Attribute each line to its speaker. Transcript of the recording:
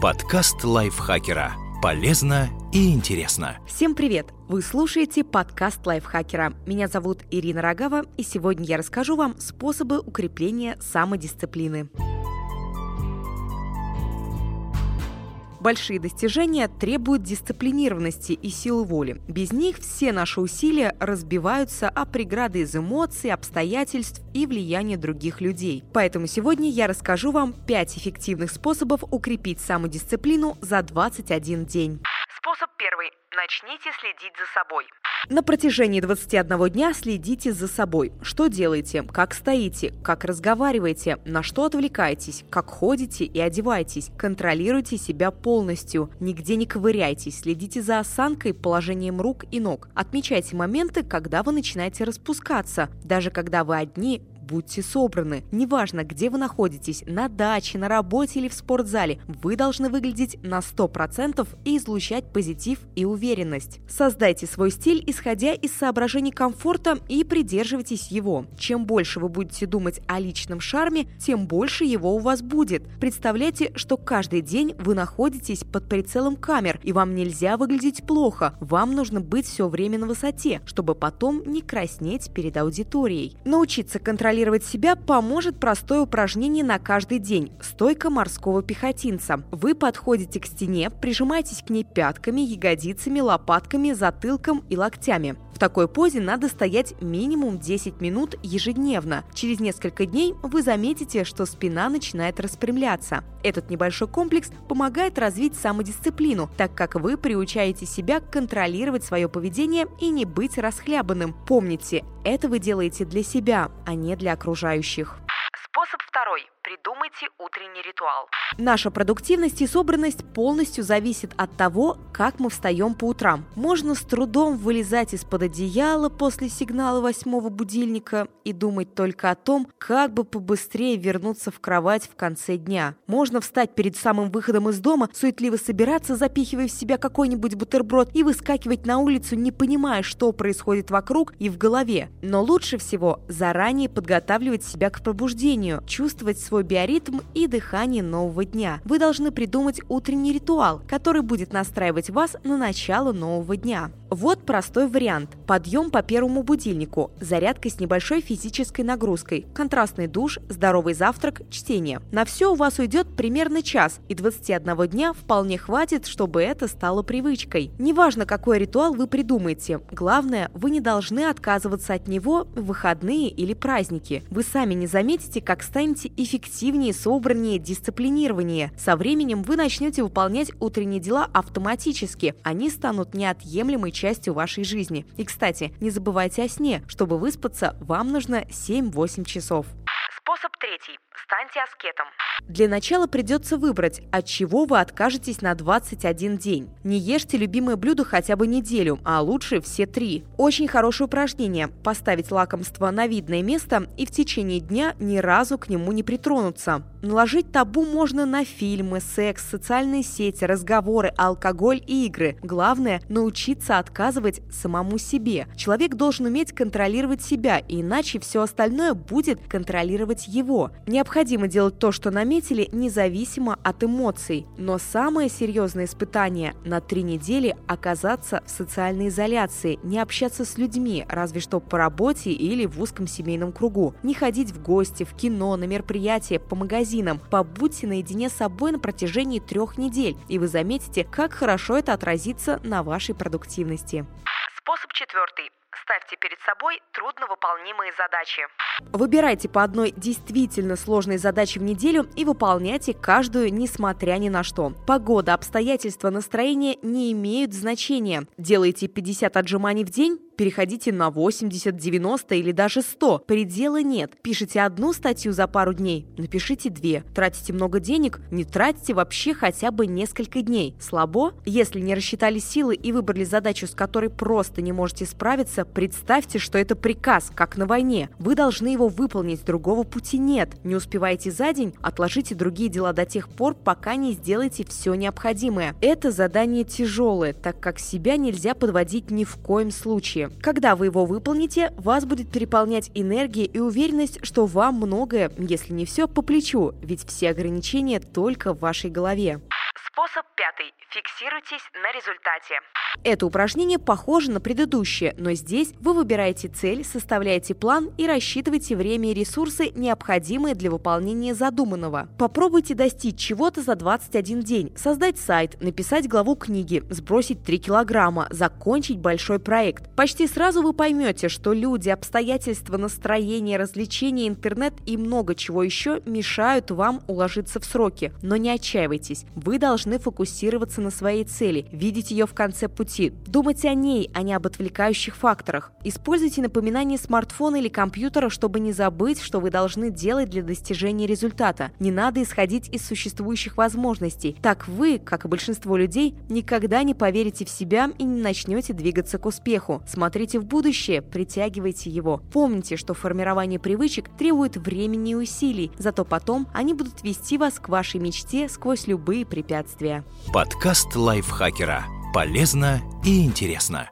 Speaker 1: Подкаст лайфхакера. Полезно и интересно.
Speaker 2: Всем привет! Вы слушаете подкаст лайфхакера. Меня зовут Ирина Рогава, и сегодня я расскажу вам способы укрепления самодисциплины. Большие достижения требуют дисциплинированности и силы воли. Без них все наши усилия разбиваются о преграды из эмоций, обстоятельств и влияния других людей. Поэтому сегодня я расскажу вам 5 эффективных способов укрепить самодисциплину за 21 день.
Speaker 3: Способ первый. Начните следить за собой.
Speaker 2: На протяжении 21 дня следите за собой. Что делаете, как стоите, как разговариваете, на что отвлекаетесь, как ходите и одеваетесь. Контролируйте себя полностью. Нигде не ковыряйтесь. Следите за осанкой, положением рук и ног. Отмечайте моменты, когда вы начинаете распускаться. Даже когда вы одни, будьте собраны. Неважно, где вы находитесь, на даче, на работе или в спортзале, вы должны выглядеть на 100% и излучать позитив и уверенность. Создайте свой стиль, исходя из соображений комфорта и придерживайтесь его. Чем больше вы будете думать о личном шарме, тем больше его у вас будет. Представляйте, что каждый день вы находитесь под прицелом камер, и вам нельзя выглядеть плохо. Вам нужно быть все время на высоте, чтобы потом не краснеть перед аудиторией. Научиться контролировать контролировать себя поможет простое упражнение на каждый день – стойка морского пехотинца. Вы подходите к стене, прижимаетесь к ней пятками, ягодицами, лопатками, затылком и локтями. В такой позе надо стоять минимум 10 минут ежедневно. Через несколько дней вы заметите, что спина начинает распрямляться. Этот небольшой комплекс помогает развить самодисциплину, так как вы приучаете себя контролировать свое поведение и не быть расхлябанным. Помните, это вы делаете для себя, а не для окружающих.
Speaker 3: Придумайте утренний ритуал.
Speaker 2: Наша продуктивность и собранность полностью зависит от того, как мы встаем по утрам. Можно с трудом вылезать из-под одеяла после сигнала восьмого будильника и думать только о том, как бы побыстрее вернуться в кровать в конце дня. Можно встать перед самым выходом из дома, суетливо собираться, запихивая в себя какой-нибудь бутерброд и выскакивать на улицу, не понимая, что происходит вокруг и в голове. Но лучше всего заранее подготавливать себя к пробуждению, чувствовать свой свой биоритм и дыхание нового дня. Вы должны придумать утренний ритуал, который будет настраивать вас на начало нового дня. Вот простой вариант. Подъем по первому будильнику, зарядка с небольшой физической нагрузкой, контрастный душ, здоровый завтрак, чтение. На все у вас уйдет примерно час, и 21 дня вполне хватит, чтобы это стало привычкой. Неважно, какой ритуал вы придумаете, главное, вы не должны отказываться от него в выходные или праздники. Вы сами не заметите, как станете эффективнее эффективнее, собраннее, дисциплинированнее. Со временем вы начнете выполнять утренние дела автоматически. Они станут неотъемлемой частью вашей жизни. И, кстати, не забывайте о сне. Чтобы выспаться, вам нужно 7-8 часов.
Speaker 3: Способ третий. Станьте аскетом.
Speaker 2: Для начала придется выбрать, от чего вы откажетесь на 21 день. Не ешьте любимое блюдо хотя бы неделю, а лучше все три. Очень хорошее упражнение – поставить лакомство на видное место и в течение дня ни разу к нему не притронуться. Наложить табу можно на фильмы, секс, социальные сети, разговоры, алкоголь и игры. Главное – научиться отказывать самому себе. Человек должен уметь контролировать себя, иначе все остальное будет контролировать его. Необходимо делать то, что наметили, независимо от эмоций. Но самое серьезное испытание – на три недели оказаться в социальной изоляции, не общаться с людьми, разве что по работе или в узком семейном кругу, не ходить в гости, в кино, на мероприятия, по магазинам. Побудьте наедине с собой на протяжении трех недель, и вы заметите, как хорошо это отразится на вашей продуктивности.
Speaker 3: Способ четвертый. Ставьте перед собой трудновыполнимые задачи.
Speaker 2: Выбирайте по одной действительно сложной задаче в неделю и выполняйте каждую, несмотря ни на что. Погода, обстоятельства, настроение не имеют значения. Делайте 50 отжиманий в день, переходите на 80, 90 или даже 100. Предела нет. Пишите одну статью за пару дней, напишите две. Тратите много денег, не тратите вообще хотя бы несколько дней. Слабо? Если не рассчитали силы и выбрали задачу, с которой просто не можете справиться, представьте, что это приказ, как на войне. Вы должны его выполнить, другого пути нет. Не успеваете за день, отложите другие дела до тех пор, пока не сделаете все необходимое. Это задание тяжелое, так как себя нельзя подводить ни в коем случае. Когда вы его выполните, вас будет переполнять энергия и уверенность, что вам многое, если не все, по плечу, ведь все ограничения только в вашей голове.
Speaker 3: Фиксируйтесь на результате.
Speaker 2: Это упражнение похоже на предыдущее, но здесь вы выбираете цель, составляете план и рассчитываете время и ресурсы, необходимые для выполнения задуманного. Попробуйте достичь чего-то за 21 день, создать сайт, написать главу книги, сбросить 3 килограмма, закончить большой проект. Почти сразу вы поймете, что люди, обстоятельства, настроение, развлечения, интернет и много чего еще мешают вам уложиться в сроки. Но не отчаивайтесь, вы должны фокусироваться на своей цели, видеть ее в конце пути, думать о ней, а не об отвлекающих факторах. Используйте напоминание смартфона или компьютера, чтобы не забыть, что вы должны делать для достижения результата. Не надо исходить из существующих возможностей. Так вы, как и большинство людей, никогда не поверите в себя и не начнете двигаться к успеху. Смотрите в будущее, притягивайте его. Помните, что формирование привычек требует времени и усилий, зато потом они будут вести вас к вашей мечте сквозь любые препятствия.
Speaker 1: Подкаст лайфхакера. Полезно и интересно.